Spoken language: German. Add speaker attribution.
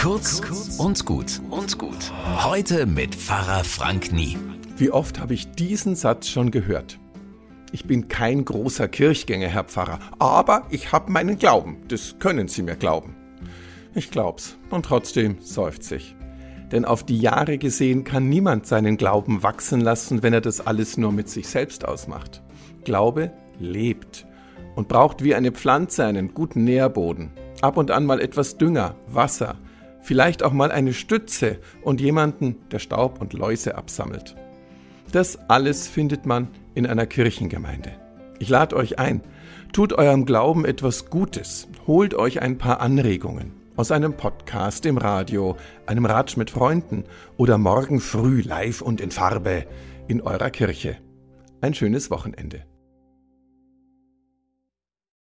Speaker 1: Kurz und gut und gut. Heute mit Pfarrer Frank Nie.
Speaker 2: Wie oft habe ich diesen Satz schon gehört? Ich bin kein großer Kirchgänger, Herr Pfarrer, aber ich habe meinen Glauben. Das können Sie mir glauben. Ich glaub's. Und trotzdem seufzt ich. Denn auf die Jahre gesehen kann niemand seinen Glauben wachsen lassen, wenn er das alles nur mit sich selbst ausmacht. Glaube lebt und braucht wie eine Pflanze einen guten Nährboden. Ab und an mal etwas Dünger, Wasser, vielleicht auch mal eine Stütze und jemanden, der Staub und Läuse absammelt. Das alles findet man in einer Kirchengemeinde. Ich lade euch ein, tut eurem Glauben etwas Gutes, holt euch ein paar Anregungen aus einem Podcast im Radio, einem Ratsch mit Freunden oder morgen früh live und in Farbe in eurer Kirche. Ein schönes Wochenende.